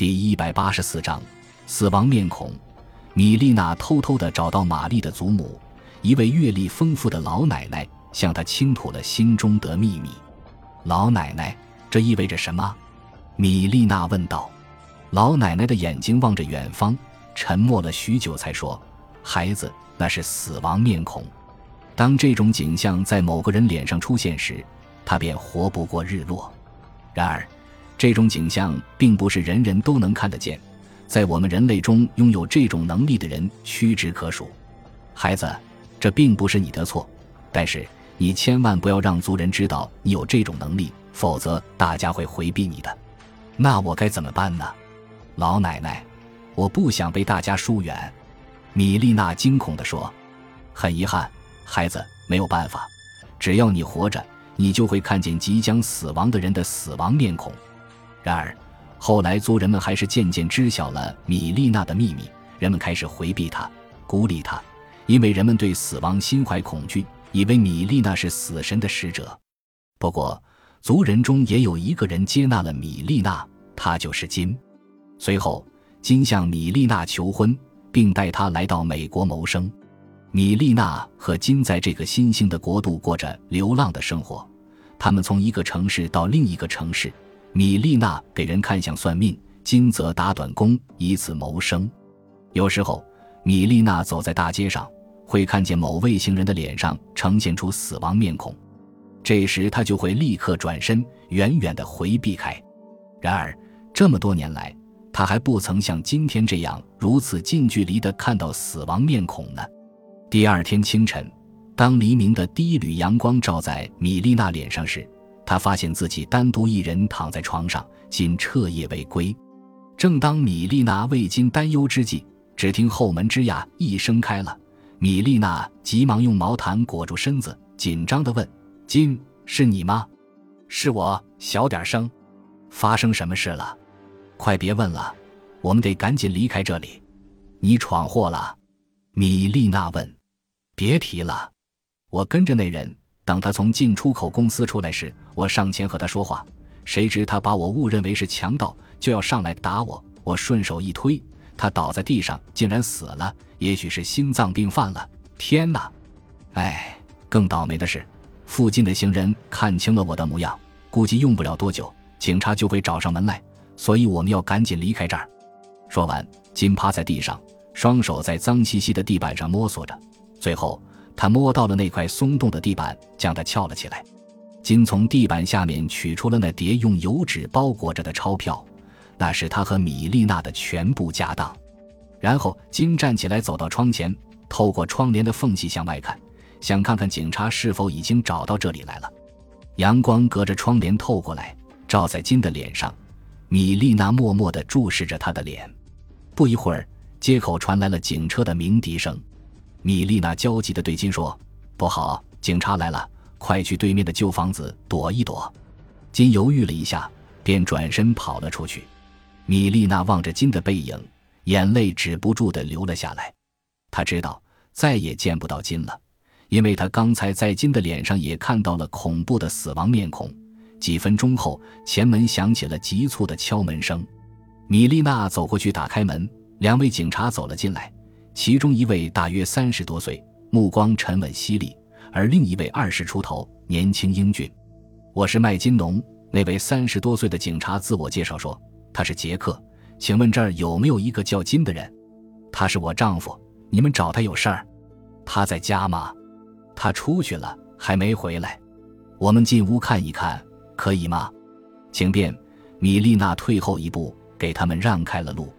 第一百八十四章，死亡面孔。米丽娜偷偷地找到玛丽的祖母，一位阅历丰富的老奶奶，向她倾吐了心中的秘密。老奶奶，这意味着什么？米丽娜问道。老奶奶的眼睛望着远方，沉默了许久，才说：“孩子，那是死亡面孔。当这种景象在某个人脸上出现时，他便活不过日落。然而。”这种景象并不是人人都能看得见，在我们人类中拥有这种能力的人屈指可数。孩子，这并不是你的错，但是你千万不要让族人知道你有这种能力，否则大家会回避你的。那我该怎么办呢？老奶奶，我不想被大家疏远。”米丽娜惊恐地说。“很遗憾，孩子，没有办法。只要你活着，你就会看见即将死亡的人的死亡面孔。”然而，后来族人们还是渐渐知晓了米丽娜的秘密，人们开始回避她，孤立她，因为人们对死亡心怀恐惧，以为米丽娜是死神的使者。不过，族人中也有一个人接纳了米丽娜，他就是金。随后，金向米丽娜求婚，并带她来到美国谋生。米丽娜和金在这个新兴的国度过着流浪的生活，他们从一个城市到另一个城市。米丽娜给人看相算命，金泽打短工，以此谋生。有时候，米丽娜走在大街上，会看见某位行人的脸上呈现出死亡面孔，这时她就会立刻转身，远远地回避开。然而，这么多年来，她还不曾像今天这样如此近距离地看到死亡面孔呢。第二天清晨，当黎明的第一缕阳光照在米丽娜脸上时，他发现自己单独一人躺在床上，仅彻夜未归。正当米丽娜未经担忧之际，只听后门吱呀一声开了。米丽娜急忙用毛毯裹住身子，紧张地问：“金，是你吗？”“是我。”“小点声。”“发生什么事了？”“快别问了，我们得赶紧离开这里。”“你闯祸了？”米丽娜问。“别提了，我跟着那人。”等他从进出口公司出来时，我上前和他说话，谁知他把我误认为是强盗，就要上来打我。我顺手一推，他倒在地上，竟然死了。也许是心脏病犯了。天哪！哎，更倒霉的是，附近的行人看清了我的模样，估计用不了多久，警察就会找上门来。所以我们要赶紧离开这儿。说完，金趴在地上，双手在脏兮兮的地板上摸索着，最后。他摸到了那块松动的地板，将它撬了起来。金从地板下面取出了那叠用油纸包裹着的钞票，那是他和米丽娜的全部家当。然后，金站起来走到窗前，透过窗帘的缝隙向外看，想看看警察是否已经找到这里来了。阳光隔着窗帘透过来，照在金的脸上。米丽娜默默地注视着他的脸。不一会儿，街口传来了警车的鸣笛声。米丽娜焦急地对金说：“不好，警察来了，快去对面的旧房子躲一躲。”金犹豫了一下，便转身跑了出去。米丽娜望着金的背影，眼泪止不住地流了下来。她知道再也见不到金了，因为她刚才在金的脸上也看到了恐怖的死亡面孔。几分钟后，前门响起了急促的敲门声。米丽娜走过去打开门，两位警察走了进来。其中一位大约三十多岁，目光沉稳犀利，而另一位二十出头，年轻英俊。我是麦金农。那位三十多岁的警察自我介绍说：“他是杰克，请问这儿有没有一个叫金的人？他是我丈夫。你们找他有事儿？他在家吗？他出去了，还没回来。我们进屋看一看，可以吗？请便。”米丽娜退后一步，给他们让开了路。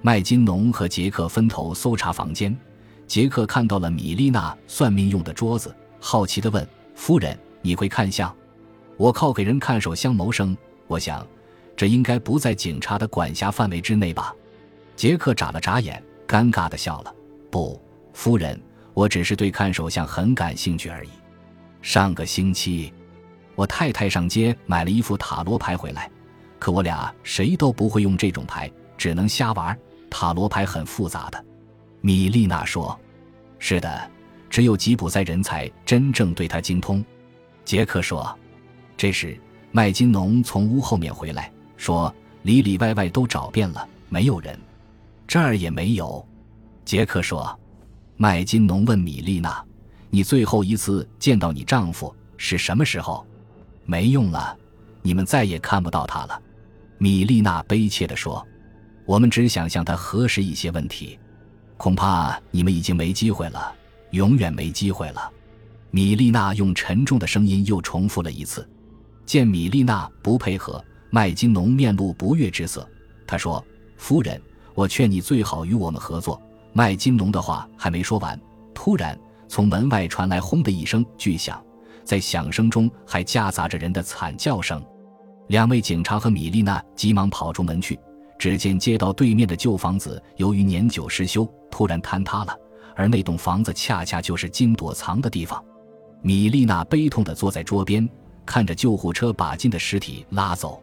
麦金农和杰克分头搜查房间。杰克看到了米丽娜算命用的桌子，好奇地问：“夫人，你会看相？我靠给人看手相谋生，我想，这应该不在警察的管辖范围之内吧？”杰克眨了眨眼，尴尬地笑了：“不，夫人，我只是对看手相很感兴趣而已。上个星期，我太太上街买了一副塔罗牌回来，可我俩谁都不会用这种牌，只能瞎玩。”塔罗牌很复杂的，米丽娜说：“是的，只有吉普赛人才真正对他精通。”杰克说。这时，麦金农从屋后面回来，说：“里里外外都找遍了，没有人，这儿也没有。杰克说：“麦金农问米丽娜，你最后一次见到你丈夫是什么时候？没用了，你们再也看不到他了。”米丽娜悲切地说：“我们只想向他核实一些问题，恐怕你们已经没机会了，永远没机会了。”米丽娜用沉重的声音又重复了一次。见米丽娜不配合。麦金农面露不悦之色，他说：“夫人，我劝你最好与我们合作。”麦金农的话还没说完，突然从门外传来“轰”的一声巨响，在响声中还夹杂着人的惨叫声。两位警察和米丽娜急忙跑出门去，只见街道对面的旧房子由于年久失修，突然坍塌了，而那栋房子恰恰就是金躲藏的地方。米丽娜悲痛地坐在桌边，看着救护车把金的尸体拉走。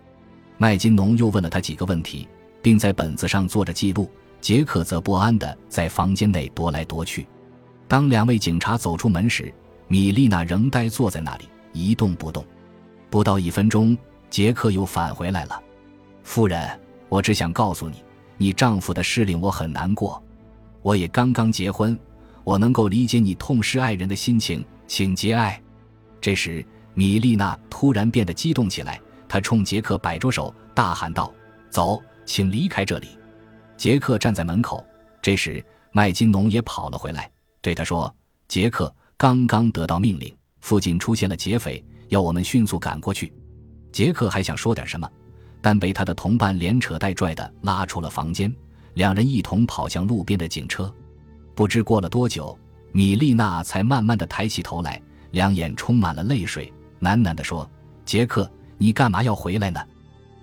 麦金农又问了他几个问题，并在本子上做着记录。杰克则不安地在房间内踱来踱去。当两位警察走出门时，米丽娜仍呆坐在那里一动不动。不到一分钟，杰克又返回来了。夫人，我只想告诉你，你丈夫的事令我很难过。我也刚刚结婚，我能够理解你痛失爱人的心情，请节哀。这时，米丽娜突然变得激动起来。她冲杰克摆着手，大喊道：“走，请离开这里！”杰克站在门口。这时，麦金农也跑了回来，对他说：“杰克刚刚得到命令，附近出现了劫匪，要我们迅速赶过去。”杰克还想说点什么，但被他的同伴连扯带拽的拉出了房间。两人一同跑向路边的警车。不知过了多久，米丽娜才慢慢的抬起头来，两眼充满了泪水，喃喃地说：“杰克。”你干嘛要回来呢？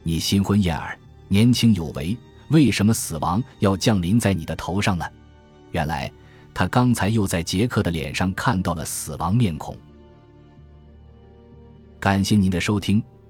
你新婚燕尔，年轻有为，为什么死亡要降临在你的头上呢？原来他刚才又在杰克的脸上看到了死亡面孔。感谢您的收听，